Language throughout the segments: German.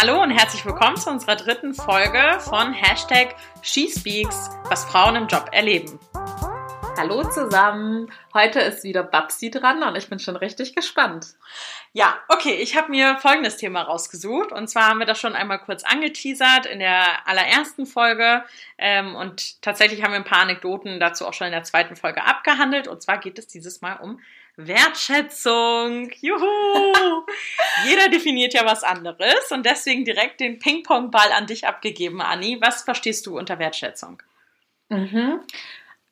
Hallo und herzlich willkommen zu unserer dritten Folge von Hashtag SheSpeaks, was Frauen im Job erleben. Hallo zusammen, heute ist wieder Babsi dran und ich bin schon richtig gespannt. Ja, okay, ich habe mir folgendes Thema rausgesucht und zwar haben wir das schon einmal kurz angeteasert in der allerersten Folge ähm, und tatsächlich haben wir ein paar Anekdoten dazu auch schon in der zweiten Folge abgehandelt und zwar geht es dieses Mal um Wertschätzung. Juhu! Jeder definiert ja was anderes und deswegen direkt den Ping-Pong-Ball an dich abgegeben, Anni. Was verstehst du unter Wertschätzung? Mhm.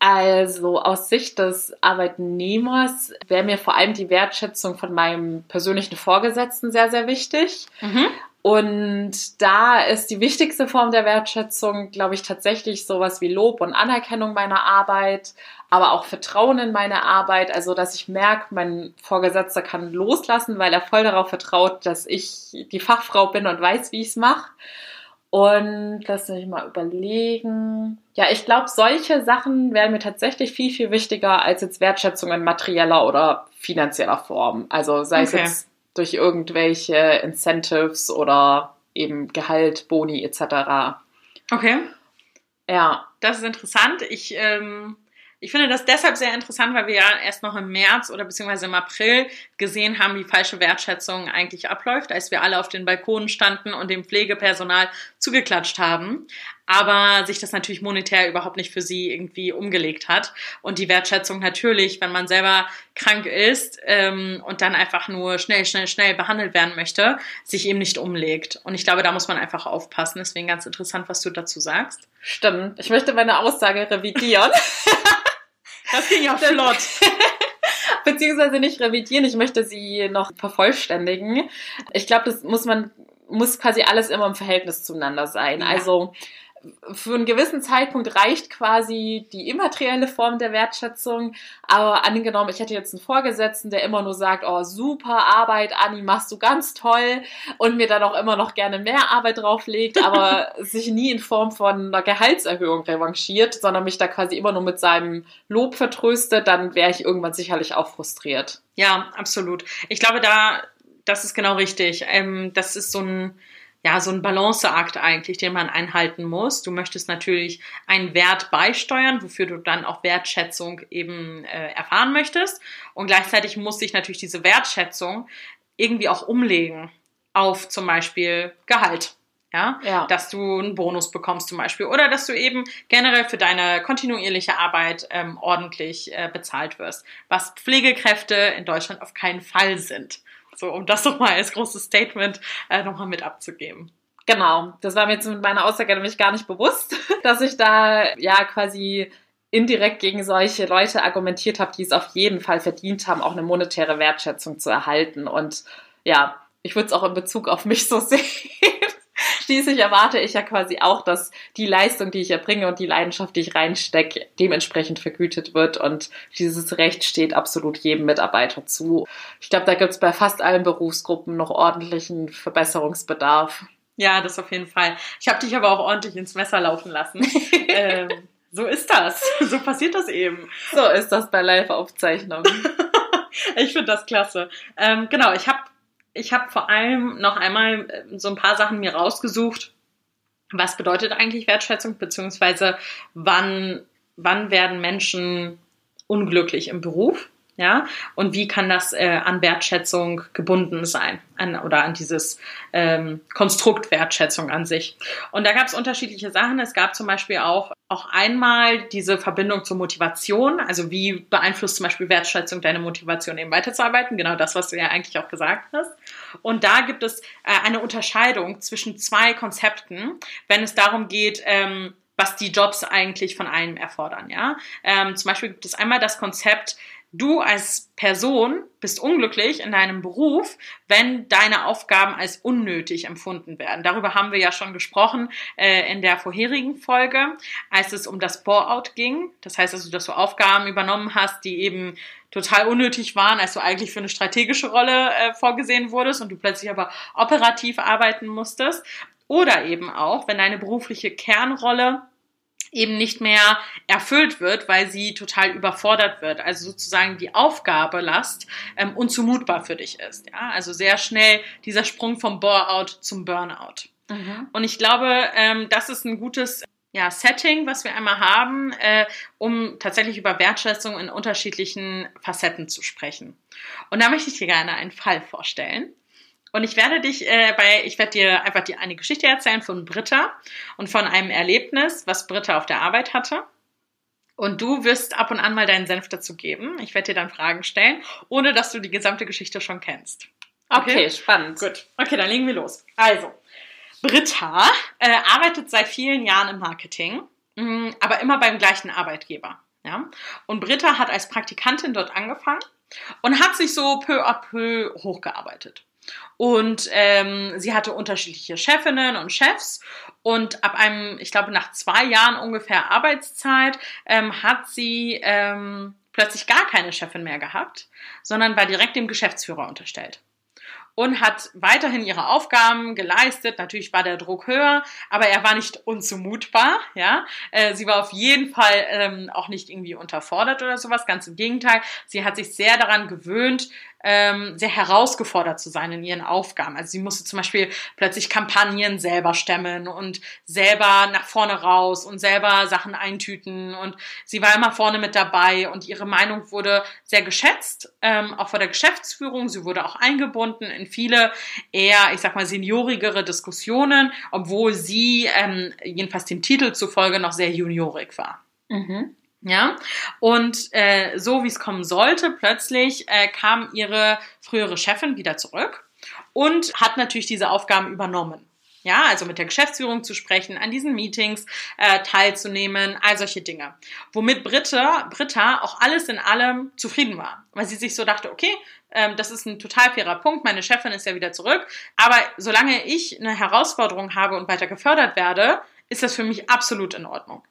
Also aus Sicht des Arbeitnehmers wäre mir vor allem die Wertschätzung von meinem persönlichen Vorgesetzten sehr, sehr wichtig. Mhm. Und da ist die wichtigste Form der Wertschätzung, glaube ich, tatsächlich sowas wie Lob und Anerkennung meiner Arbeit, aber auch Vertrauen in meine Arbeit. Also, dass ich merke, mein Vorgesetzter kann loslassen, weil er voll darauf vertraut, dass ich die Fachfrau bin und weiß, wie ich es mache. Und lass mich mal überlegen. Ja, ich glaube, solche Sachen wären mir tatsächlich viel, viel wichtiger als jetzt Wertschätzung in materieller oder finanzieller Form. Also sei okay. es jetzt durch irgendwelche Incentives oder eben Gehalt, Boni etc. Okay. Ja. Das ist interessant. Ich ähm, ich finde das deshalb sehr interessant, weil wir ja erst noch im März oder beziehungsweise im April gesehen haben, wie falsche Wertschätzung eigentlich abläuft, als wir alle auf den Balkonen standen und dem Pflegepersonal zugeklatscht haben. Aber sich das natürlich monetär überhaupt nicht für sie irgendwie umgelegt hat. Und die Wertschätzung natürlich, wenn man selber krank ist ähm, und dann einfach nur schnell, schnell, schnell behandelt werden möchte, sich eben nicht umlegt. Und ich glaube, da muss man einfach aufpassen. Deswegen ganz interessant, was du dazu sagst. Stimmt. Ich möchte meine Aussage revidieren. Das ging ja flott. Beziehungsweise nicht revidieren, ich möchte sie noch vervollständigen. Ich glaube, das muss man, muss quasi alles immer im Verhältnis zueinander sein. Ja. Also für einen gewissen Zeitpunkt reicht quasi die immaterielle Form der Wertschätzung. Aber angenommen, ich hätte jetzt einen Vorgesetzten, der immer nur sagt, oh, super Arbeit, Anni, machst du ganz toll und mir dann auch immer noch gerne mehr Arbeit drauflegt, aber sich nie in Form von einer Gehaltserhöhung revanchiert, sondern mich da quasi immer nur mit seinem Lob vertröstet, dann wäre ich irgendwann sicherlich auch frustriert. Ja, absolut. Ich glaube, da, das ist genau richtig. Ähm, das ist so ein, ja, so ein Balanceakt eigentlich, den man einhalten muss. Du möchtest natürlich einen Wert beisteuern, wofür du dann auch Wertschätzung eben äh, erfahren möchtest. Und gleichzeitig muss sich natürlich diese Wertschätzung irgendwie auch umlegen auf zum Beispiel Gehalt. Ja? ja, dass du einen Bonus bekommst zum Beispiel oder dass du eben generell für deine kontinuierliche Arbeit ähm, ordentlich äh, bezahlt wirst, was Pflegekräfte in Deutschland auf keinen Fall sind. So, um das nochmal als großes Statement äh, nochmal mit abzugeben. Genau, das war mir jetzt mit meiner Aussage nämlich gar nicht bewusst, dass ich da ja quasi indirekt gegen solche Leute argumentiert habe, die es auf jeden Fall verdient haben, auch eine monetäre Wertschätzung zu erhalten. Und ja, ich würde es auch in Bezug auf mich so sehen. Schließlich erwarte ich ja quasi auch, dass die Leistung, die ich erbringe und die Leidenschaft, die ich reinstecke, dementsprechend vergütet wird. Und dieses Recht steht absolut jedem Mitarbeiter zu. Ich glaube, da gibt es bei fast allen Berufsgruppen noch ordentlichen Verbesserungsbedarf. Ja, das auf jeden Fall. Ich habe dich aber auch ordentlich ins Messer laufen lassen. ähm, so ist das. So passiert das eben. So ist das bei Live-Aufzeichnungen. ich finde das klasse. Ähm, genau, ich habe ich habe vor allem noch einmal äh, so ein paar Sachen mir rausgesucht. Was bedeutet eigentlich Wertschätzung, beziehungsweise wann, wann werden Menschen unglücklich im Beruf? Ja, und wie kann das äh, an Wertschätzung gebunden sein an, oder an dieses ähm, Konstrukt Wertschätzung an sich? Und da gab es unterschiedliche Sachen. Es gab zum Beispiel auch auch einmal diese Verbindung zur Motivation. Also wie beeinflusst zum Beispiel Wertschätzung deine Motivation eben weiterzuarbeiten? Genau das, was du ja eigentlich auch gesagt hast. Und da gibt es äh, eine Unterscheidung zwischen zwei Konzepten, wenn es darum geht, ähm, was die Jobs eigentlich von einem erfordern. Ja, ähm, zum Beispiel gibt es einmal das Konzept Du als Person bist unglücklich in deinem Beruf, wenn deine Aufgaben als unnötig empfunden werden. Darüber haben wir ja schon gesprochen äh, in der vorherigen Folge, als es um das Bore-out ging. Das heißt also, dass du Aufgaben übernommen hast, die eben total unnötig waren, als du eigentlich für eine strategische Rolle äh, vorgesehen wurdest und du plötzlich aber operativ arbeiten musstest. Oder eben auch, wenn deine berufliche Kernrolle eben nicht mehr erfüllt wird, weil sie total überfordert wird. Also sozusagen die Aufgabelast ähm, unzumutbar für dich ist. Ja? Also sehr schnell dieser Sprung vom Bore-out zum Burnout. Mhm. Und ich glaube, ähm, das ist ein gutes ja, Setting, was wir einmal haben, äh, um tatsächlich über Wertschätzung in unterschiedlichen Facetten zu sprechen. Und da möchte ich dir gerne einen Fall vorstellen. Und ich werde dich äh, bei, ich werde dir einfach die, eine Geschichte erzählen von Britta und von einem Erlebnis, was Britta auf der Arbeit hatte. Und du wirst ab und an mal deinen Senf dazu geben. Ich werde dir dann Fragen stellen, ohne dass du die gesamte Geschichte schon kennst. Okay, okay spannend. Gut. Okay, dann legen wir los. Also, Britta äh, arbeitet seit vielen Jahren im Marketing, mh, mm, aber immer beim gleichen Arbeitgeber. Ja? Und Britta hat als Praktikantin dort angefangen und hat sich so peu à peu hochgearbeitet. Und ähm, sie hatte unterschiedliche Chefinnen und Chefs. Und ab einem, ich glaube, nach zwei Jahren ungefähr Arbeitszeit ähm, hat sie ähm, plötzlich gar keine Chefin mehr gehabt, sondern war direkt dem Geschäftsführer unterstellt und hat weiterhin ihre Aufgaben geleistet. Natürlich war der Druck höher, aber er war nicht unzumutbar. Ja, äh, sie war auf jeden Fall ähm, auch nicht irgendwie unterfordert oder sowas. Ganz im Gegenteil, sie hat sich sehr daran gewöhnt, ähm, sehr herausgefordert zu sein in ihren Aufgaben. Also sie musste zum Beispiel plötzlich Kampagnen selber stemmen und selber nach vorne raus und selber Sachen eintüten und sie war immer vorne mit dabei und ihre Meinung wurde sehr geschätzt, ähm, auch vor der Geschäftsführung. Sie wurde auch eingebunden in viele eher, ich sag mal, seniorigere Diskussionen, obwohl sie ähm, jedenfalls dem Titel zufolge noch sehr juniorig war. Mhm. Ja, und äh, so wie es kommen sollte, plötzlich äh, kam ihre frühere Chefin wieder zurück und hat natürlich diese Aufgaben übernommen. Ja, also mit der Geschäftsführung zu sprechen, an diesen Meetings äh, teilzunehmen, all solche Dinge. Womit Britta, Britta auch alles in allem zufrieden war, weil sie sich so dachte, okay, ähm, das ist ein total fairer Punkt, meine Chefin ist ja wieder zurück, aber solange ich eine Herausforderung habe und weiter gefördert werde, ist das für mich absolut in Ordnung.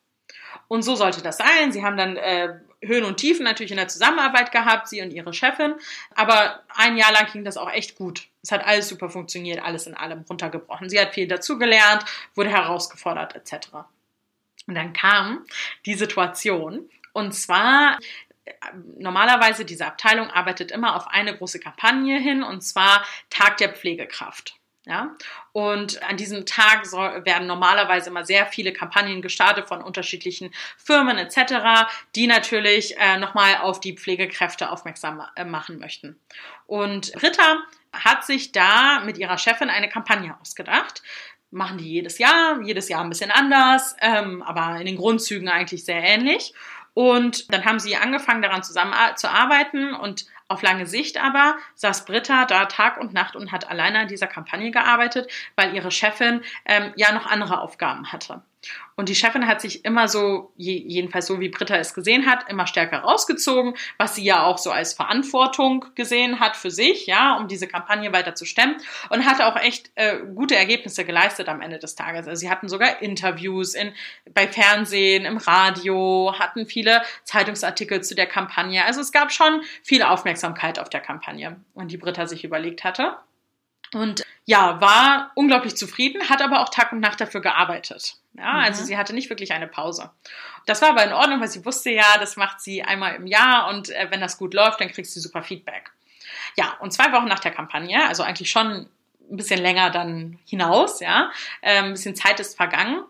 Und so sollte das sein. Sie haben dann äh, Höhen und Tiefen natürlich in der Zusammenarbeit gehabt, sie und ihre Chefin. Aber ein Jahr lang ging das auch echt gut. Es hat alles super funktioniert, alles in allem runtergebrochen. Sie hat viel dazugelernt, wurde herausgefordert etc. Und dann kam die Situation. Und zwar äh, normalerweise diese Abteilung arbeitet immer auf eine große Kampagne hin, und zwar Tag der Pflegekraft. Ja? Und an diesem Tag soll, werden normalerweise immer sehr viele Kampagnen gestartet von unterschiedlichen Firmen etc., die natürlich äh, nochmal auf die Pflegekräfte aufmerksam äh, machen möchten. Und Ritter hat sich da mit ihrer Chefin eine Kampagne ausgedacht. Machen die jedes Jahr, jedes Jahr ein bisschen anders, ähm, aber in den Grundzügen eigentlich sehr ähnlich. Und dann haben sie angefangen, daran zusammen zu arbeiten und auf lange Sicht aber saß Britta da Tag und Nacht und hat alleine an dieser Kampagne gearbeitet, weil ihre Chefin ähm, ja noch andere Aufgaben hatte. Und die Chefin hat sich immer so, jedenfalls so wie Britta es gesehen hat, immer stärker rausgezogen, was sie ja auch so als Verantwortung gesehen hat für sich, ja, um diese Kampagne weiter zu stemmen und hatte auch echt äh, gute Ergebnisse geleistet am Ende des Tages. Also sie hatten sogar Interviews in, bei Fernsehen, im Radio, hatten viele Zeitungsartikel zu der Kampagne. Also es gab schon viel Aufmerksamkeit auf der Kampagne und die Britta sich überlegt hatte. Und ja, war unglaublich zufrieden, hat aber auch Tag und Nacht dafür gearbeitet. Ja, mhm. also sie hatte nicht wirklich eine Pause. Das war aber in Ordnung, weil sie wusste ja, das macht sie einmal im Jahr und äh, wenn das gut läuft, dann kriegst du super Feedback. Ja, und zwei Wochen nach der Kampagne, also eigentlich schon ein bisschen länger dann hinaus, ja, äh, ein bisschen Zeit ist vergangen,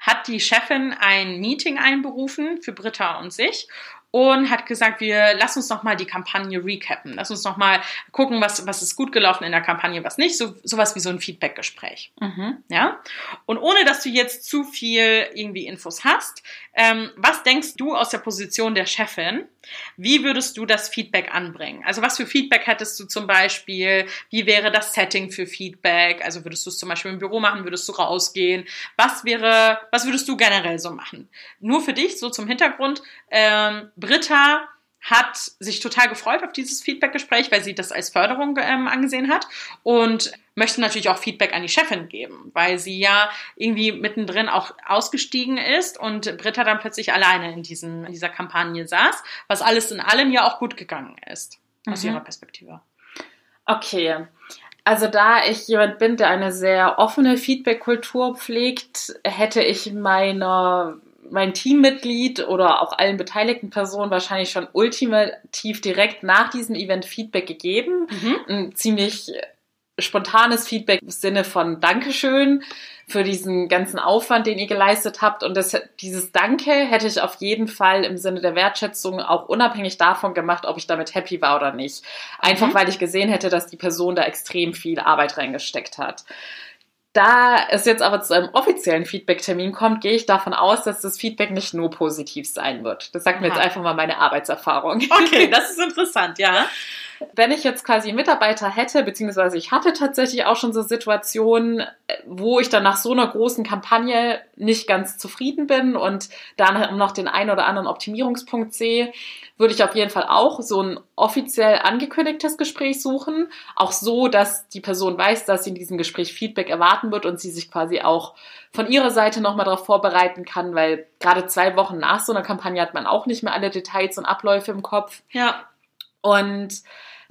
hat die Chefin ein Meeting einberufen für Britta und sich und hat gesagt, wir lass uns noch mal die Kampagne recappen. Lass uns noch mal gucken, was, was ist gut gelaufen in der Kampagne, was nicht. So, sowas wie so ein Feedbackgespräch. Mhm. Ja. Und ohne, dass du jetzt zu viel irgendwie Infos hast, ähm, was denkst du aus der Position der Chefin? Wie würdest du das Feedback anbringen? Also was für Feedback hättest du zum Beispiel? Wie wäre das Setting für Feedback? Also würdest du es zum Beispiel im Büro machen? Würdest du rausgehen? Was wäre, was würdest du generell so machen? Nur für dich, so zum Hintergrund. Ähm, Britta hat sich total gefreut auf dieses Feedbackgespräch, weil sie das als Förderung ähm, angesehen hat und möchte natürlich auch Feedback an die Chefin geben, weil sie ja irgendwie mittendrin auch ausgestiegen ist und Britta dann plötzlich alleine in, diesen, in dieser Kampagne saß, was alles in allem ja auch gut gegangen ist, aus mhm. ihrer Perspektive. Okay. Also da ich jemand bin, der eine sehr offene Feedback-Kultur pflegt, hätte ich meiner mein Teammitglied oder auch allen beteiligten Personen wahrscheinlich schon ultimativ direkt nach diesem Event Feedback gegeben. Mhm. Ein ziemlich spontanes Feedback im Sinne von Dankeschön für diesen ganzen Aufwand, den ihr geleistet habt. Und das, dieses Danke hätte ich auf jeden Fall im Sinne der Wertschätzung auch unabhängig davon gemacht, ob ich damit happy war oder nicht. Einfach mhm. weil ich gesehen hätte, dass die Person da extrem viel Arbeit reingesteckt hat. Da es jetzt aber zu einem offiziellen Feedback-Termin kommt, gehe ich davon aus, dass das Feedback nicht nur positiv sein wird. Das sagt mir jetzt einfach mal meine Arbeitserfahrung. Okay, das ist interessant, ja. Wenn ich jetzt quasi Mitarbeiter hätte, beziehungsweise ich hatte tatsächlich auch schon so Situationen, wo ich dann nach so einer großen Kampagne nicht ganz zufrieden bin und dann noch den einen oder anderen Optimierungspunkt sehe, würde ich auf jeden Fall auch so ein offiziell angekündigtes Gespräch suchen. Auch so, dass die Person weiß, dass sie in diesem Gespräch Feedback erwarten wird und sie sich quasi auch von ihrer Seite nochmal darauf vorbereiten kann, weil gerade zwei Wochen nach so einer Kampagne hat man auch nicht mehr alle Details und Abläufe im Kopf. Ja. Und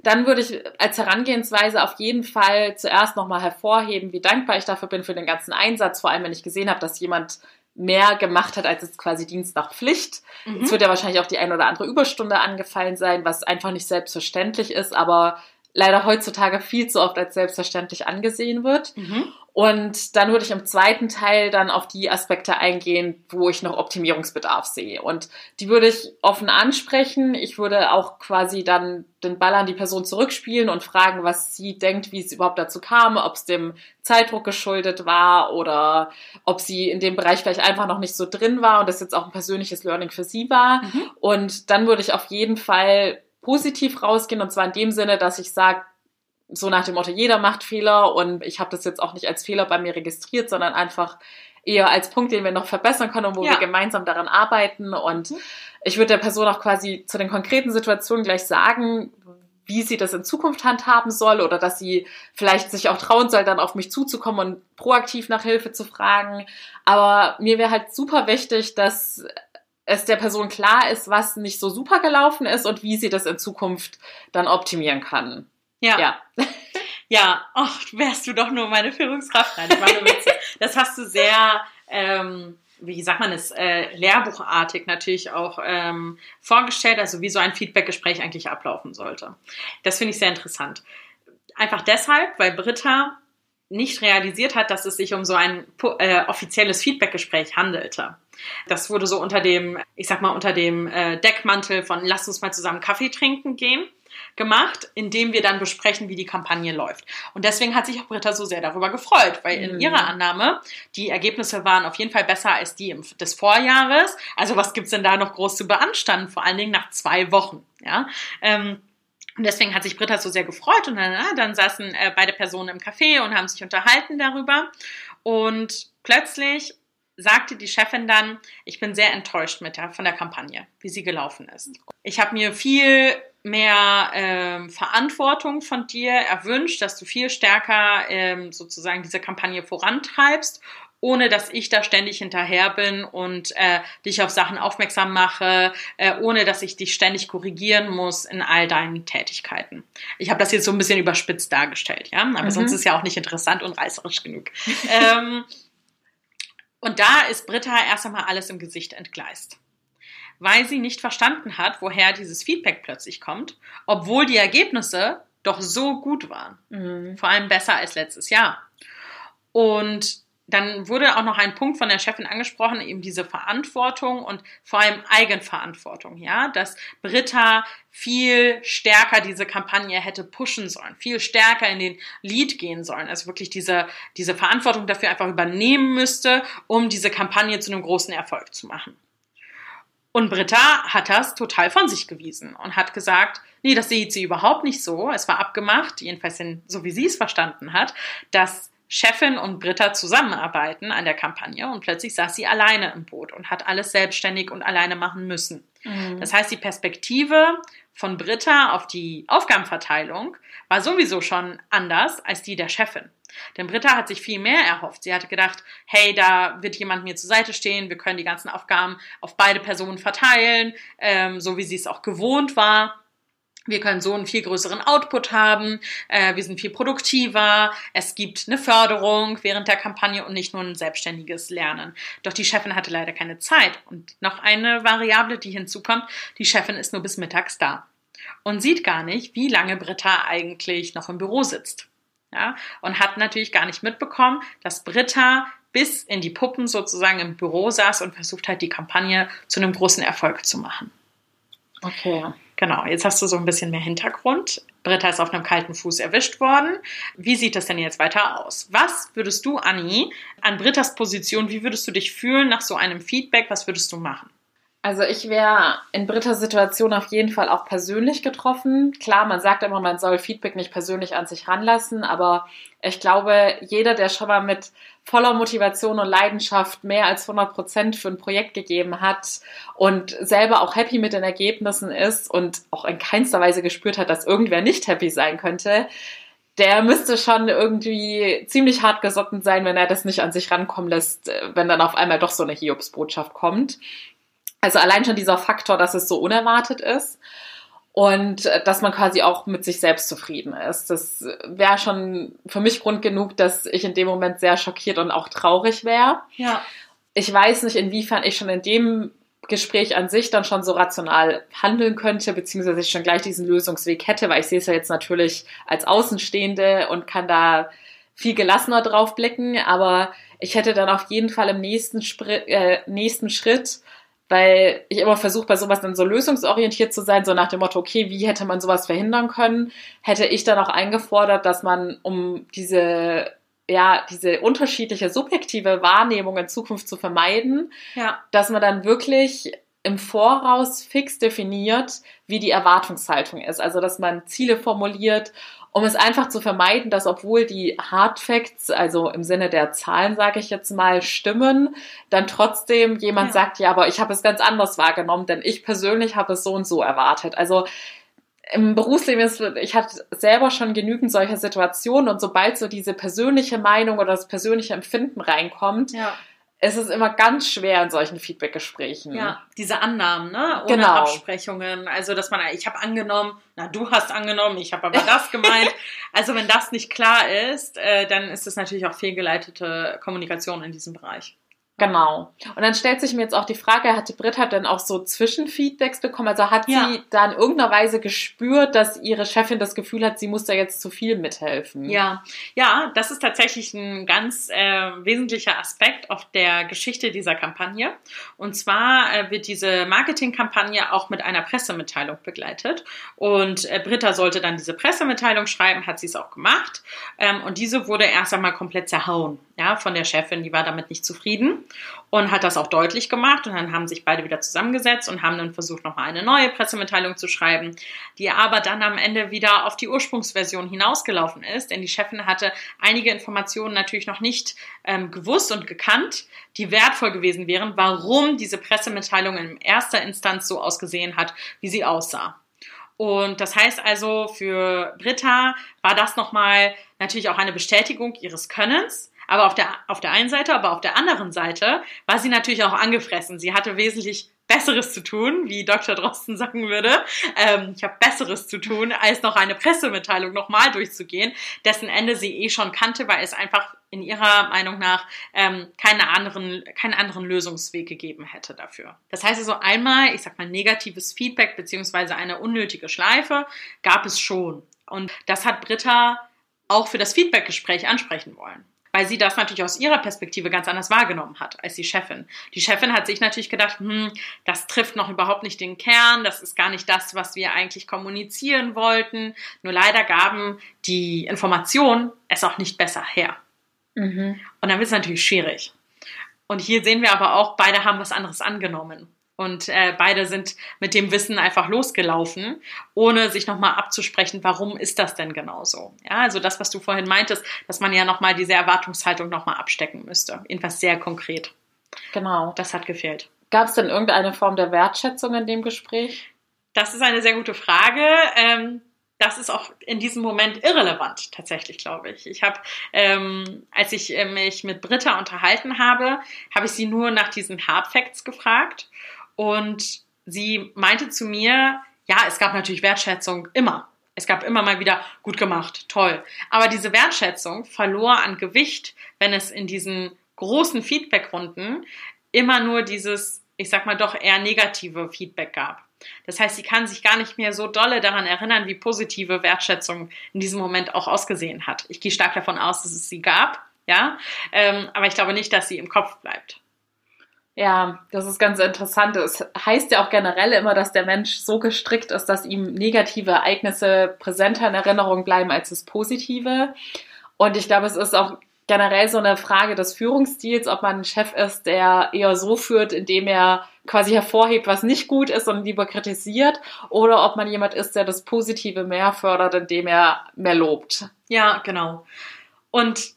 dann würde ich als Herangehensweise auf jeden Fall zuerst nochmal hervorheben, wie dankbar ich dafür bin für den ganzen Einsatz, vor allem wenn ich gesehen habe, dass jemand mehr gemacht hat als jetzt quasi Dienst nach Pflicht. Mhm. Es wird ja wahrscheinlich auch die ein oder andere Überstunde angefallen sein, was einfach nicht selbstverständlich ist, aber leider heutzutage viel zu oft als selbstverständlich angesehen wird. Mhm. Und dann würde ich im zweiten Teil dann auf die Aspekte eingehen, wo ich noch Optimierungsbedarf sehe. Und die würde ich offen ansprechen. Ich würde auch quasi dann den Ball an die Person zurückspielen und fragen, was sie denkt, wie es überhaupt dazu kam, ob es dem Zeitdruck geschuldet war oder ob sie in dem Bereich vielleicht einfach noch nicht so drin war und das jetzt auch ein persönliches Learning für sie war. Mhm. Und dann würde ich auf jeden Fall positiv rausgehen und zwar in dem Sinne, dass ich sage, so nach dem Motto, jeder macht Fehler und ich habe das jetzt auch nicht als Fehler bei mir registriert, sondern einfach eher als Punkt, den wir noch verbessern können und wo ja. wir gemeinsam daran arbeiten. Und mhm. ich würde der Person auch quasi zu den konkreten Situationen gleich sagen, wie sie das in Zukunft handhaben soll oder dass sie vielleicht sich auch trauen soll, dann auf mich zuzukommen und proaktiv nach Hilfe zu fragen. Aber mir wäre halt super wichtig, dass es der Person klar ist, was nicht so super gelaufen ist und wie sie das in Zukunft dann optimieren kann. Ja. Ja, ja. ach, wärst du doch nur meine Führungskraft. Nein, das, das hast du sehr, ähm, wie sagt man es, äh, lehrbuchartig natürlich auch ähm, vorgestellt, also wie so ein Feedbackgespräch eigentlich ablaufen sollte. Das finde ich sehr interessant. Einfach deshalb, weil Britta nicht realisiert hat, dass es sich um so ein äh, offizielles Feedbackgespräch handelte. Das wurde so unter dem, ich sag mal, unter dem äh, Deckmantel von lass uns mal zusammen Kaffee trinken gehen gemacht, indem wir dann besprechen, wie die Kampagne läuft. Und deswegen hat sich auch Britta so sehr darüber gefreut, weil in mhm. ihrer Annahme die Ergebnisse waren auf jeden Fall besser als die des Vorjahres. Also was gibt's denn da noch groß zu beanstanden? Vor allen Dingen nach zwei Wochen. Ja. Ähm, und deswegen hat sich Britta so sehr gefreut und dann, dann saßen äh, beide Personen im Café und haben sich unterhalten darüber. Und plötzlich sagte die Chefin dann, ich bin sehr enttäuscht mit der, von der Kampagne, wie sie gelaufen ist. Ich habe mir viel mehr ähm, Verantwortung von dir erwünscht, dass du viel stärker ähm, sozusagen diese Kampagne vorantreibst, ohne dass ich da ständig hinterher bin und äh, dich auf Sachen aufmerksam mache, äh, ohne dass ich dich ständig korrigieren muss in all deinen Tätigkeiten. Ich habe das jetzt so ein bisschen überspitzt dargestellt, ja, aber mhm. sonst ist ja auch nicht interessant und reißerisch genug. ähm, und da ist Britta erst einmal alles im Gesicht entgleist weil sie nicht verstanden hat, woher dieses Feedback plötzlich kommt, obwohl die Ergebnisse doch so gut waren. Mhm. Vor allem besser als letztes Jahr. Und dann wurde auch noch ein Punkt von der Chefin angesprochen, eben diese Verantwortung und vor allem Eigenverantwortung, ja, dass Britta viel stärker diese Kampagne hätte pushen sollen, viel stärker in den Lead gehen sollen, also wirklich diese, diese Verantwortung dafür einfach übernehmen müsste, um diese Kampagne zu einem großen Erfolg zu machen. Und Britta hat das total von sich gewiesen und hat gesagt, nee, das sieht sie überhaupt nicht so. Es war abgemacht, jedenfalls so wie sie es verstanden hat, dass Chefin und Britta zusammenarbeiten an der Kampagne und plötzlich saß sie alleine im Boot und hat alles selbstständig und alleine machen müssen. Mhm. Das heißt, die Perspektive von Britta auf die Aufgabenverteilung war sowieso schon anders als die der Chefin. Denn Britta hat sich viel mehr erhofft. Sie hatte gedacht, hey, da wird jemand mir zur Seite stehen, wir können die ganzen Aufgaben auf beide Personen verteilen, ähm, so wie sie es auch gewohnt war. Wir können so einen viel größeren Output haben, äh, wir sind viel produktiver, es gibt eine Förderung während der Kampagne und nicht nur ein selbstständiges Lernen. Doch die Chefin hatte leider keine Zeit. Und noch eine Variable, die hinzukommt, die Chefin ist nur bis mittags da und sieht gar nicht, wie lange Britta eigentlich noch im Büro sitzt. Ja, und hat natürlich gar nicht mitbekommen, dass Britta bis in die Puppen sozusagen im Büro saß und versucht hat, die Kampagne zu einem großen Erfolg zu machen. Okay. Genau, jetzt hast du so ein bisschen mehr Hintergrund. Britta ist auf einem kalten Fuß erwischt worden. Wie sieht das denn jetzt weiter aus? Was würdest du, Anni, an Brittas Position, wie würdest du dich fühlen nach so einem Feedback? Was würdest du machen? Also ich wäre in Britta's Situation auf jeden Fall auch persönlich getroffen. Klar, man sagt immer, man soll Feedback nicht persönlich an sich ranlassen, aber ich glaube, jeder, der schon mal mit voller Motivation und Leidenschaft mehr als 100 Prozent für ein Projekt gegeben hat und selber auch happy mit den Ergebnissen ist und auch in keinster Weise gespürt hat, dass irgendwer nicht happy sein könnte, der müsste schon irgendwie ziemlich hart gesotten sein, wenn er das nicht an sich rankommen lässt, wenn dann auf einmal doch so eine Hiobsbotschaft kommt. Also allein schon dieser Faktor, dass es so unerwartet ist und äh, dass man quasi auch mit sich selbst zufrieden ist. Das wäre schon für mich Grund genug, dass ich in dem Moment sehr schockiert und auch traurig wäre. Ja. Ich weiß nicht, inwiefern ich schon in dem Gespräch an sich dann schon so rational handeln könnte, beziehungsweise ich schon gleich diesen Lösungsweg hätte, weil ich sehe es ja jetzt natürlich als Außenstehende und kann da viel gelassener drauf blicken, aber ich hätte dann auf jeden Fall im nächsten, Spr äh, nächsten Schritt weil ich immer versuche, bei sowas dann so lösungsorientiert zu sein, so nach dem Motto, okay, wie hätte man sowas verhindern können, hätte ich dann auch eingefordert, dass man, um diese, ja, diese unterschiedliche subjektive Wahrnehmung in Zukunft zu vermeiden, ja. dass man dann wirklich im Voraus fix definiert, wie die Erwartungshaltung ist. Also, dass man Ziele formuliert um es einfach zu vermeiden, dass obwohl die Hard Facts, also im Sinne der Zahlen, sage ich jetzt mal, stimmen, dann trotzdem jemand ja. sagt, ja, aber ich habe es ganz anders wahrgenommen, denn ich persönlich habe es so und so erwartet. Also im Berufsleben ist, ich hatte selber schon genügend solcher Situationen und sobald so diese persönliche Meinung oder das persönliche Empfinden reinkommt, ja es ist immer ganz schwer in solchen Feedback-Gesprächen. Ja, diese Annahmen, ne? Ohne genau. Absprechungen. Also, dass man, ich habe angenommen, na, du hast angenommen, ich habe aber das gemeint. also, wenn das nicht klar ist, äh, dann ist es natürlich auch fehlgeleitete Kommunikation in diesem Bereich. Genau. Und dann stellt sich mir jetzt auch die Frage, hatte Britta denn auch so Zwischenfeedbacks bekommen? Also hat ja. sie da in irgendeiner Weise gespürt, dass ihre Chefin das Gefühl hat, sie muss da jetzt zu viel mithelfen? Ja, ja, das ist tatsächlich ein ganz äh, wesentlicher Aspekt auf der Geschichte dieser Kampagne. Und zwar äh, wird diese Marketingkampagne auch mit einer Pressemitteilung begleitet. Und äh, Britta sollte dann diese Pressemitteilung schreiben, hat sie es auch gemacht. Ähm, und diese wurde erst einmal komplett zerhauen ja, von der Chefin, die war damit nicht zufrieden und hat das auch deutlich gemacht. Und dann haben sich beide wieder zusammengesetzt und haben dann versucht, nochmal eine neue Pressemitteilung zu schreiben, die aber dann am Ende wieder auf die Ursprungsversion hinausgelaufen ist. Denn die Chefin hatte einige Informationen natürlich noch nicht ähm, gewusst und gekannt, die wertvoll gewesen wären, warum diese Pressemitteilung in erster Instanz so ausgesehen hat, wie sie aussah. Und das heißt also, für Britta war das nochmal natürlich auch eine Bestätigung ihres Könnens aber auf der, auf der einen Seite, aber auf der anderen Seite war sie natürlich auch angefressen. Sie hatte wesentlich Besseres zu tun, wie Dr. Drosten sagen würde. Ähm, ich habe Besseres zu tun, als noch eine Pressemitteilung nochmal durchzugehen, dessen Ende sie eh schon kannte, weil es einfach in ihrer Meinung nach ähm, keine anderen, keinen anderen Lösungsweg gegeben hätte dafür. Das heißt also einmal, ich sag mal, negatives Feedback beziehungsweise eine unnötige Schleife gab es schon. Und das hat Britta auch für das Feedbackgespräch ansprechen wollen weil sie das natürlich aus ihrer Perspektive ganz anders wahrgenommen hat als die Chefin. Die Chefin hat sich natürlich gedacht, hm, das trifft noch überhaupt nicht den Kern, das ist gar nicht das, was wir eigentlich kommunizieren wollten. Nur leider gaben die Informationen es auch nicht besser her. Mhm. Und dann wird es natürlich schwierig. Und hier sehen wir aber auch, beide haben was anderes angenommen. Und äh, beide sind mit dem Wissen einfach losgelaufen, ohne sich nochmal abzusprechen, warum ist das denn genauso? Ja, also das, was du vorhin meintest, dass man ja nochmal diese Erwartungshaltung nochmal abstecken müsste. Irgendwas sehr konkret. Genau. Das hat gefehlt. Gab es denn irgendeine Form der Wertschätzung in dem Gespräch? Das ist eine sehr gute Frage. Ähm, das ist auch in diesem Moment irrelevant, tatsächlich, glaube ich. Ich habe, ähm, als ich äh, mich mit Britta unterhalten habe, habe ich sie nur nach diesen Hard Facts gefragt und sie meinte zu mir, Ja, es gab natürlich Wertschätzung immer. Es gab immer mal wieder gut gemacht, toll. Aber diese Wertschätzung verlor an Gewicht, wenn es in diesen großen Feedbackrunden immer nur dieses, ich sag mal doch eher negative Feedback gab. Das heißt, sie kann sich gar nicht mehr so dolle daran erinnern, wie positive Wertschätzung in diesem Moment auch ausgesehen hat. Ich gehe stark davon aus, dass es sie gab, ja, ähm, aber ich glaube nicht, dass sie im Kopf bleibt. Ja, das ist ganz interessant. Es heißt ja auch generell immer, dass der Mensch so gestrickt ist, dass ihm negative Ereignisse präsenter in Erinnerung bleiben als das Positive. Und ich glaube, es ist auch generell so eine Frage des Führungsstils, ob man ein Chef ist, der eher so führt, indem er quasi hervorhebt, was nicht gut ist und lieber kritisiert, oder ob man jemand ist, der das Positive mehr fördert, indem er mehr lobt. Ja, genau. Und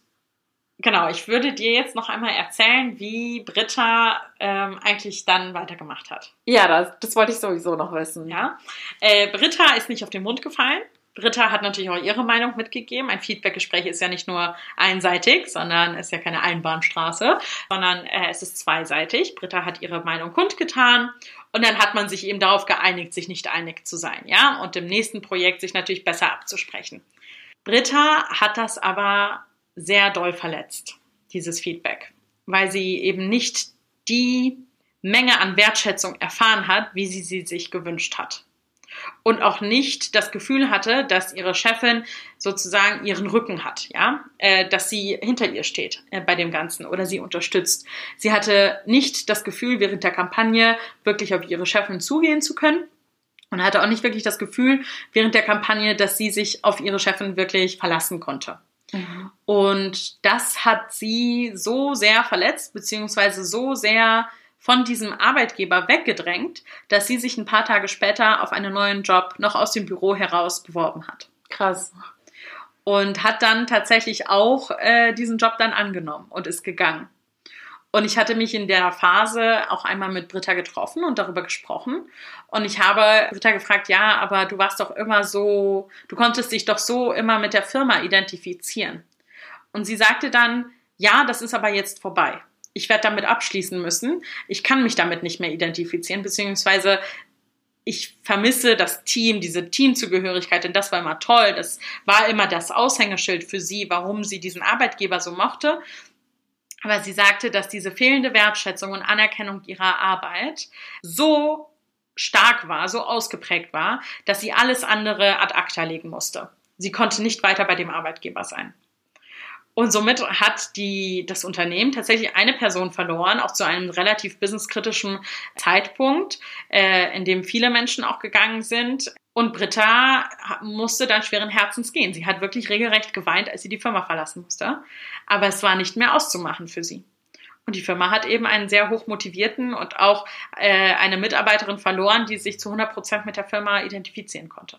genau, ich würde dir jetzt noch einmal erzählen, wie Britta ähm, eigentlich dann weitergemacht hat. Ja, das, das wollte ich sowieso noch wissen. Ja, äh, Britta ist nicht auf den Mund gefallen. Britta hat natürlich auch ihre Meinung mitgegeben. Ein Feedbackgespräch ist ja nicht nur einseitig, sondern ist ja keine Einbahnstraße, sondern äh, es ist zweiseitig. Britta hat ihre Meinung kundgetan und dann hat man sich eben darauf geeinigt, sich nicht einig zu sein, ja, und im nächsten Projekt sich natürlich besser abzusprechen. Britta hat das aber sehr doll verletzt, dieses Feedback, weil sie eben nicht die Menge an Wertschätzung erfahren hat, wie sie sie sich gewünscht hat. Und auch nicht das Gefühl hatte, dass ihre Chefin sozusagen ihren Rücken hat, ja, äh, dass sie hinter ihr steht äh, bei dem Ganzen oder sie unterstützt. Sie hatte nicht das Gefühl, während der Kampagne wirklich auf ihre Chefin zugehen zu können und hatte auch nicht wirklich das Gefühl während der Kampagne, dass sie sich auf ihre Chefin wirklich verlassen konnte. Mhm. Und das hat sie so sehr verletzt, beziehungsweise so sehr von diesem Arbeitgeber weggedrängt, dass sie sich ein paar Tage später auf einen neuen Job noch aus dem Büro heraus beworben hat. Krass. Und hat dann tatsächlich auch äh, diesen Job dann angenommen und ist gegangen. Und ich hatte mich in der Phase auch einmal mit Britta getroffen und darüber gesprochen. Und ich habe Britta gefragt, ja, aber du warst doch immer so, du konntest dich doch so immer mit der Firma identifizieren. Und sie sagte dann, ja, das ist aber jetzt vorbei. Ich werde damit abschließen müssen. Ich kann mich damit nicht mehr identifizieren, beziehungsweise ich vermisse das Team, diese Teamzugehörigkeit, denn das war immer toll. Das war immer das Aushängeschild für sie, warum sie diesen Arbeitgeber so mochte. Aber sie sagte, dass diese fehlende Wertschätzung und Anerkennung ihrer Arbeit so stark war, so ausgeprägt war, dass sie alles andere ad acta legen musste. Sie konnte nicht weiter bei dem Arbeitgeber sein. Und somit hat die, das Unternehmen tatsächlich eine Person verloren, auch zu einem relativ businesskritischen Zeitpunkt, äh, in dem viele Menschen auch gegangen sind. Und Britta musste dann schweren Herzens gehen. Sie hat wirklich regelrecht geweint, als sie die Firma verlassen musste. Aber es war nicht mehr auszumachen für sie. Und die Firma hat eben einen sehr hoch motivierten und auch äh, eine Mitarbeiterin verloren, die sich zu 100 Prozent mit der Firma identifizieren konnte.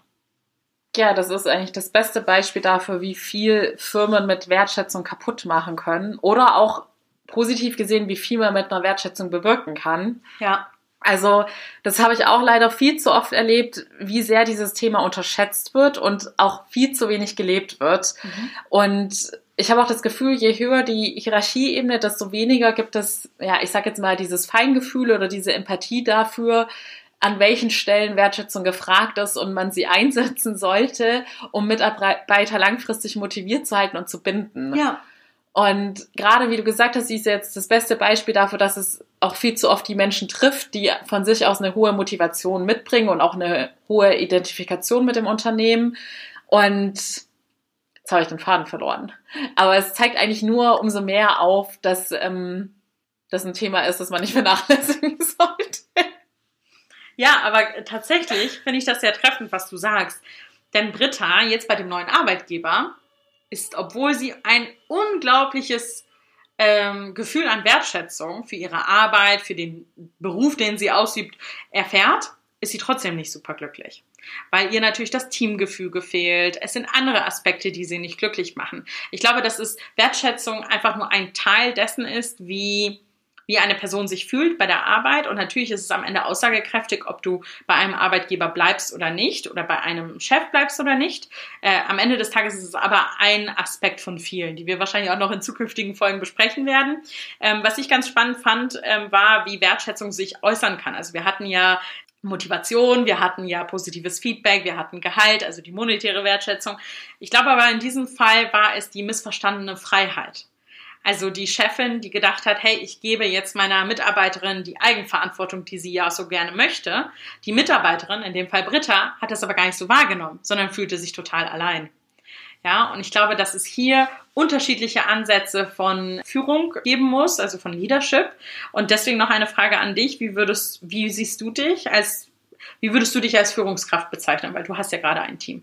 Ja, das ist eigentlich das beste Beispiel dafür, wie viel Firmen mit Wertschätzung kaputt machen können oder auch positiv gesehen, wie viel man mit einer Wertschätzung bewirken kann. Ja. Also das habe ich auch leider viel zu oft erlebt, wie sehr dieses Thema unterschätzt wird und auch viel zu wenig gelebt wird. Mhm. Und ich habe auch das Gefühl, je höher die Hierarchieebene, desto weniger gibt es, ja, ich sage jetzt mal, dieses Feingefühl oder diese Empathie dafür, an welchen Stellen Wertschätzung gefragt ist und man sie einsetzen sollte, um Mitarbeiter langfristig motiviert zu halten und zu binden. Ja. Und gerade wie du gesagt hast, sie ist jetzt das beste Beispiel dafür, dass es auch viel zu oft die Menschen trifft, die von sich aus eine hohe Motivation mitbringen und auch eine hohe Identifikation mit dem Unternehmen. Und jetzt habe ich den Faden verloren. Aber es zeigt eigentlich nur umso mehr auf, dass ähm, das ein Thema ist, das man nicht vernachlässigen sollte. Ja, aber tatsächlich finde ich das sehr treffend, was du sagst. Denn Britta, jetzt bei dem neuen Arbeitgeber, ist, obwohl sie ein unglaubliches ähm, Gefühl an Wertschätzung für ihre Arbeit, für den Beruf, den sie ausübt, erfährt, ist sie trotzdem nicht super glücklich. Weil ihr natürlich das Teamgefüge fehlt. Es sind andere Aspekte, die sie nicht glücklich machen. Ich glaube, dass es Wertschätzung einfach nur ein Teil dessen ist, wie wie eine Person sich fühlt bei der Arbeit. Und natürlich ist es am Ende aussagekräftig, ob du bei einem Arbeitgeber bleibst oder nicht oder bei einem Chef bleibst oder nicht. Äh, am Ende des Tages ist es aber ein Aspekt von vielen, die wir wahrscheinlich auch noch in zukünftigen Folgen besprechen werden. Ähm, was ich ganz spannend fand, ähm, war, wie Wertschätzung sich äußern kann. Also wir hatten ja Motivation, wir hatten ja positives Feedback, wir hatten Gehalt, also die monetäre Wertschätzung. Ich glaube aber in diesem Fall war es die missverstandene Freiheit. Also die Chefin, die gedacht hat, hey, ich gebe jetzt meiner Mitarbeiterin die Eigenverantwortung, die sie ja so gerne möchte. Die Mitarbeiterin, in dem Fall Britta, hat das aber gar nicht so wahrgenommen, sondern fühlte sich total allein. Ja, und ich glaube, dass es hier unterschiedliche Ansätze von Führung geben muss, also von Leadership. Und deswegen noch eine Frage an dich. Wie würdest, wie siehst du dich als, wie würdest du dich als Führungskraft bezeichnen? Weil du hast ja gerade ein Team.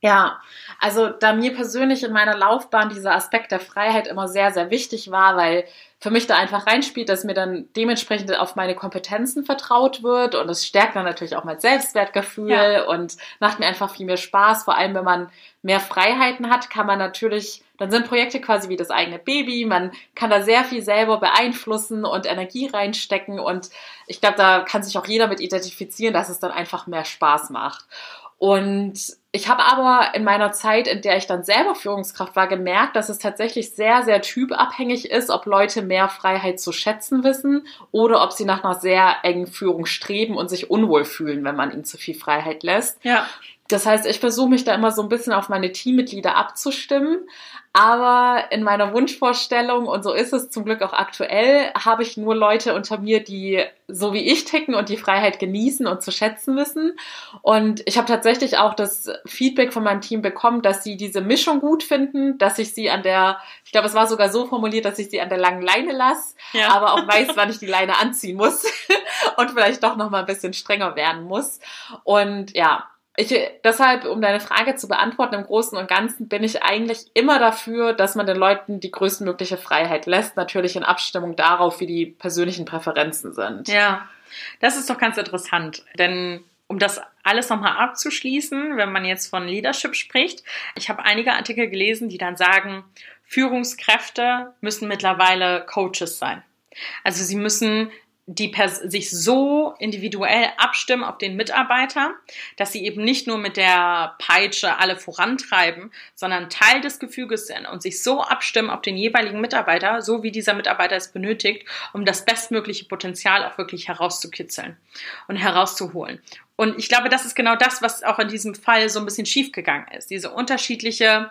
Ja, also da mir persönlich in meiner Laufbahn dieser Aspekt der Freiheit immer sehr, sehr wichtig war, weil für mich da einfach reinspielt, dass mir dann dementsprechend auf meine Kompetenzen vertraut wird und es stärkt dann natürlich auch mein Selbstwertgefühl ja. und macht mir einfach viel mehr Spaß. Vor allem, wenn man mehr Freiheiten hat, kann man natürlich, dann sind Projekte quasi wie das eigene Baby. Man kann da sehr viel selber beeinflussen und Energie reinstecken und ich glaube, da kann sich auch jeder mit identifizieren, dass es dann einfach mehr Spaß macht. Und ich habe aber in meiner Zeit, in der ich dann selber Führungskraft war, gemerkt, dass es tatsächlich sehr, sehr typabhängig ist, ob Leute mehr Freiheit zu schätzen wissen oder ob sie nach einer sehr engen Führung streben und sich unwohl fühlen, wenn man ihnen zu viel Freiheit lässt. Ja. Das heißt, ich versuche mich da immer so ein bisschen auf meine Teammitglieder abzustimmen. Aber in meiner Wunschvorstellung, und so ist es zum Glück auch aktuell, habe ich nur Leute unter mir, die so wie ich ticken und die Freiheit genießen und zu schätzen wissen. Und ich habe tatsächlich auch das Feedback von meinem Team bekommen, dass sie diese Mischung gut finden, dass ich sie an der, ich glaube, es war sogar so formuliert, dass ich sie an der langen Leine lasse, ja. aber auch weiß, wann ich die Leine anziehen muss und vielleicht doch noch mal ein bisschen strenger werden muss. Und ja, ich, deshalb, um deine Frage zu beantworten, im Großen und Ganzen bin ich eigentlich immer dafür, dass man den Leuten die größtmögliche Freiheit lässt, natürlich in Abstimmung darauf, wie die persönlichen Präferenzen sind. Ja, das ist doch ganz interessant, denn um das alles nochmal abzuschließen, wenn man jetzt von Leadership spricht, ich habe einige Artikel gelesen, die dann sagen, Führungskräfte müssen mittlerweile Coaches sein. Also sie müssen die sich so individuell abstimmen auf den Mitarbeiter, dass sie eben nicht nur mit der Peitsche alle vorantreiben, sondern Teil des Gefüges sind und sich so abstimmen auf den jeweiligen Mitarbeiter, so wie dieser Mitarbeiter es benötigt, um das bestmögliche Potenzial auch wirklich herauszukitzeln und herauszuholen. Und ich glaube, das ist genau das, was auch in diesem Fall so ein bisschen schiefgegangen ist. Diese unterschiedliche,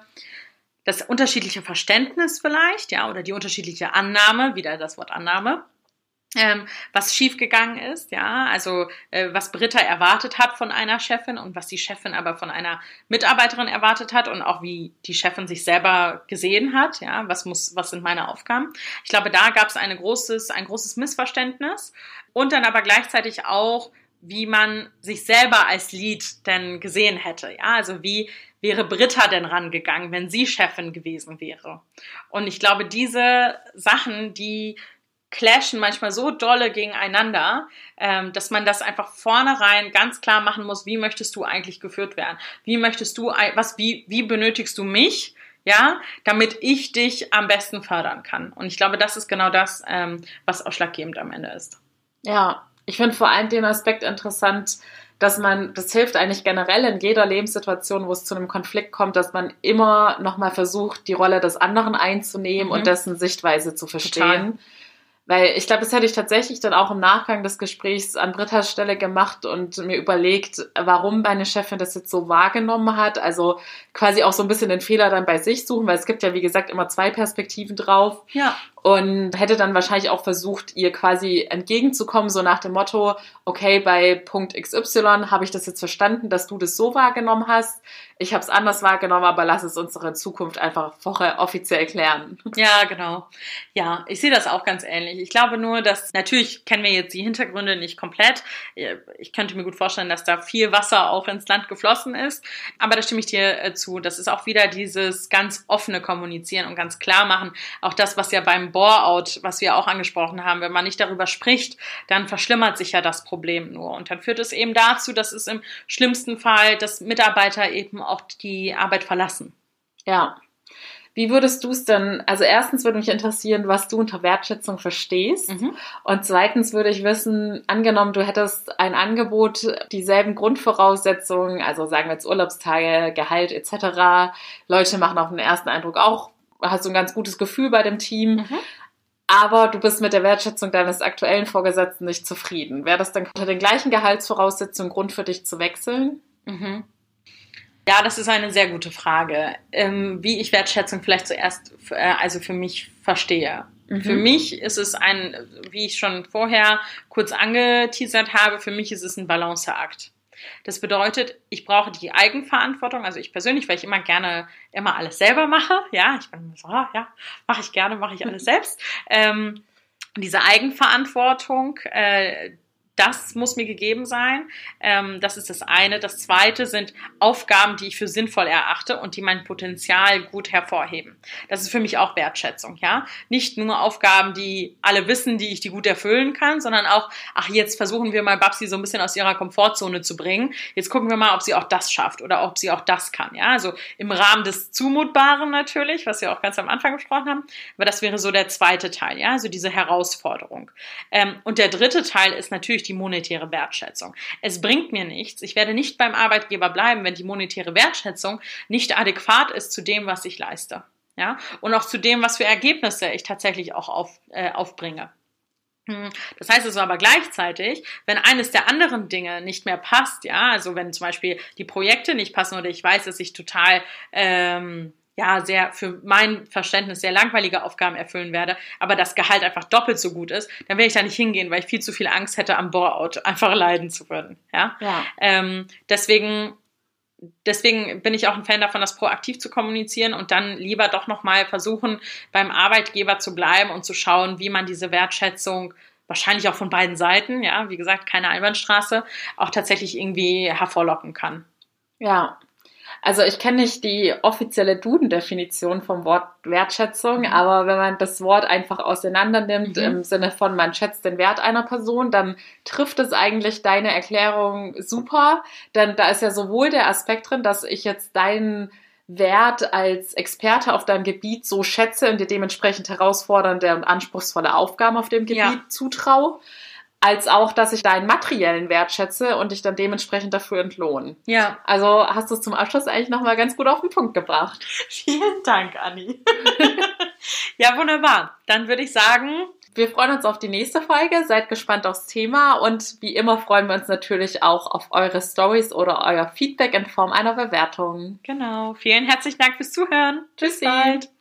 das unterschiedliche Verständnis vielleicht, ja, oder die unterschiedliche Annahme, wieder das Wort Annahme, ähm, was schiefgegangen ist, ja, also äh, was Britta erwartet hat von einer Chefin und was die Chefin aber von einer Mitarbeiterin erwartet hat und auch wie die Chefin sich selber gesehen hat, ja, was muss, was sind meine Aufgaben? Ich glaube, da gab es ein großes, ein großes Missverständnis und dann aber gleichzeitig auch, wie man sich selber als Lead denn gesehen hätte, ja, also wie wäre Britta denn rangegangen, wenn sie Chefin gewesen wäre? Und ich glaube, diese Sachen, die clashen manchmal so dolle gegeneinander, ähm, dass man das einfach vornherein ganz klar machen muss, wie möchtest du eigentlich geführt werden? Wie möchtest du, was, wie, wie benötigst du mich? Ja, damit ich dich am besten fördern kann. Und ich glaube, das ist genau das, ähm, was ausschlaggebend am Ende ist. Ja, ich finde vor allem den Aspekt interessant, dass man, das hilft eigentlich generell in jeder Lebenssituation, wo es zu einem Konflikt kommt, dass man immer nochmal versucht, die Rolle des anderen einzunehmen mhm. und dessen Sichtweise zu verstehen. Total. Weil ich glaube, das hätte ich tatsächlich dann auch im Nachgang des Gesprächs an Britta's Stelle gemacht und mir überlegt, warum meine Chefin das jetzt so wahrgenommen hat. Also quasi auch so ein bisschen den Fehler dann bei sich suchen, weil es gibt ja, wie gesagt, immer zwei Perspektiven drauf. Ja und hätte dann wahrscheinlich auch versucht, ihr quasi entgegenzukommen, so nach dem Motto, okay, bei Punkt XY habe ich das jetzt verstanden, dass du das so wahrgenommen hast. Ich habe es anders wahrgenommen, aber lass es unsere Zukunft einfach vorher offiziell klären. Ja, genau. Ja, ich sehe das auch ganz ähnlich. Ich glaube nur, dass natürlich kennen wir jetzt die Hintergründe nicht komplett. Ich könnte mir gut vorstellen, dass da viel Wasser auch ins Land geflossen ist. Aber da stimme ich dir äh, zu. Das ist auch wieder dieses ganz offene Kommunizieren und ganz klar machen. Auch das, was ja beim Bore-out, was wir auch angesprochen haben, wenn man nicht darüber spricht, dann verschlimmert sich ja das Problem nur. Und dann führt es eben dazu, dass es im schlimmsten Fall, dass Mitarbeiter eben auch die Arbeit verlassen. Ja. Wie würdest du es denn, also erstens würde mich interessieren, was du unter Wertschätzung verstehst. Mhm. Und zweitens würde ich wissen, angenommen, du hättest ein Angebot, dieselben Grundvoraussetzungen, also sagen wir jetzt Urlaubstage, Gehalt etc. Leute machen auf den ersten Eindruck auch hast du ein ganz gutes Gefühl bei dem Team. Mhm. aber du bist mit der Wertschätzung deines aktuellen Vorgesetzten nicht zufrieden. Wäre das dann unter den gleichen Gehaltsvoraussetzungen Grund für dich zu wechseln? Mhm. Ja, das ist eine sehr gute Frage. Ähm, wie ich Wertschätzung vielleicht zuerst, äh, also für mich verstehe. Mhm. Für mich ist es ein, wie ich schon vorher kurz angeteasert habe, für mich ist es ein Balanceakt. Das bedeutet, ich brauche die Eigenverantwortung, also ich persönlich, weil ich immer gerne immer alles selber mache. Ja, ich bin so, ja, mache ich gerne, mache ich alles selbst. Ähm, diese Eigenverantwortung, äh, das muss mir gegeben sein. Ähm, das ist das eine. Das zweite sind Aufgaben, die ich für sinnvoll erachte und die mein Potenzial gut hervorheben. Das ist für mich auch Wertschätzung, ja. Nicht nur Aufgaben, die alle wissen, die ich die gut erfüllen kann, sondern auch, ach, jetzt versuchen wir mal Babsi so ein bisschen aus ihrer Komfortzone zu bringen. Jetzt gucken wir mal, ob sie auch das schafft oder ob sie auch das kann, ja. Also im Rahmen des Zumutbaren natürlich, was wir auch ganz am Anfang besprochen haben. Aber das wäre so der zweite Teil, ja. Also diese Herausforderung. Ähm, und der dritte Teil ist natürlich die monetäre Wertschätzung. Es bringt mir nichts. Ich werde nicht beim Arbeitgeber bleiben, wenn die monetäre Wertschätzung nicht adäquat ist zu dem, was ich leiste. Ja, und auch zu dem, was für Ergebnisse ich tatsächlich auch auf, äh, aufbringe. Hm, das heißt also aber gleichzeitig, wenn eines der anderen Dinge nicht mehr passt, ja, also wenn zum Beispiel die Projekte nicht passen oder ich weiß, dass ich total ähm, ja, sehr, für mein Verständnis sehr langweilige Aufgaben erfüllen werde, aber das Gehalt einfach doppelt so gut ist, dann werde ich da nicht hingehen, weil ich viel zu viel Angst hätte, am Bore-out einfach leiden zu würden. Ja. ja. Ähm, deswegen, deswegen bin ich auch ein Fan davon, das proaktiv zu kommunizieren und dann lieber doch nochmal versuchen, beim Arbeitgeber zu bleiben und zu schauen, wie man diese Wertschätzung wahrscheinlich auch von beiden Seiten, ja, wie gesagt, keine Einbahnstraße, auch tatsächlich irgendwie hervorlocken kann. Ja, also ich kenne nicht die offizielle Duden-Definition vom Wort Wertschätzung, mhm. aber wenn man das Wort einfach auseinander nimmt mhm. im Sinne von man schätzt den Wert einer Person, dann trifft es eigentlich deine Erklärung super, denn da ist ja sowohl der Aspekt drin, dass ich jetzt deinen Wert als Experte auf deinem Gebiet so schätze und dir dementsprechend herausfordernde und anspruchsvolle Aufgaben auf dem Gebiet ja. zutraue als auch, dass ich deinen materiellen Wert schätze und dich dann dementsprechend dafür entlohne. Ja. Also hast du es zum Abschluss eigentlich nochmal ganz gut auf den Punkt gebracht. Vielen Dank, Anni. ja, wunderbar. Dann würde ich sagen, wir freuen uns auf die nächste Folge. Seid gespannt aufs Thema und wie immer freuen wir uns natürlich auch auf eure Stories oder euer Feedback in Form einer Bewertung. Genau. Vielen herzlichen Dank fürs Zuhören. Tschüss. Bis bald.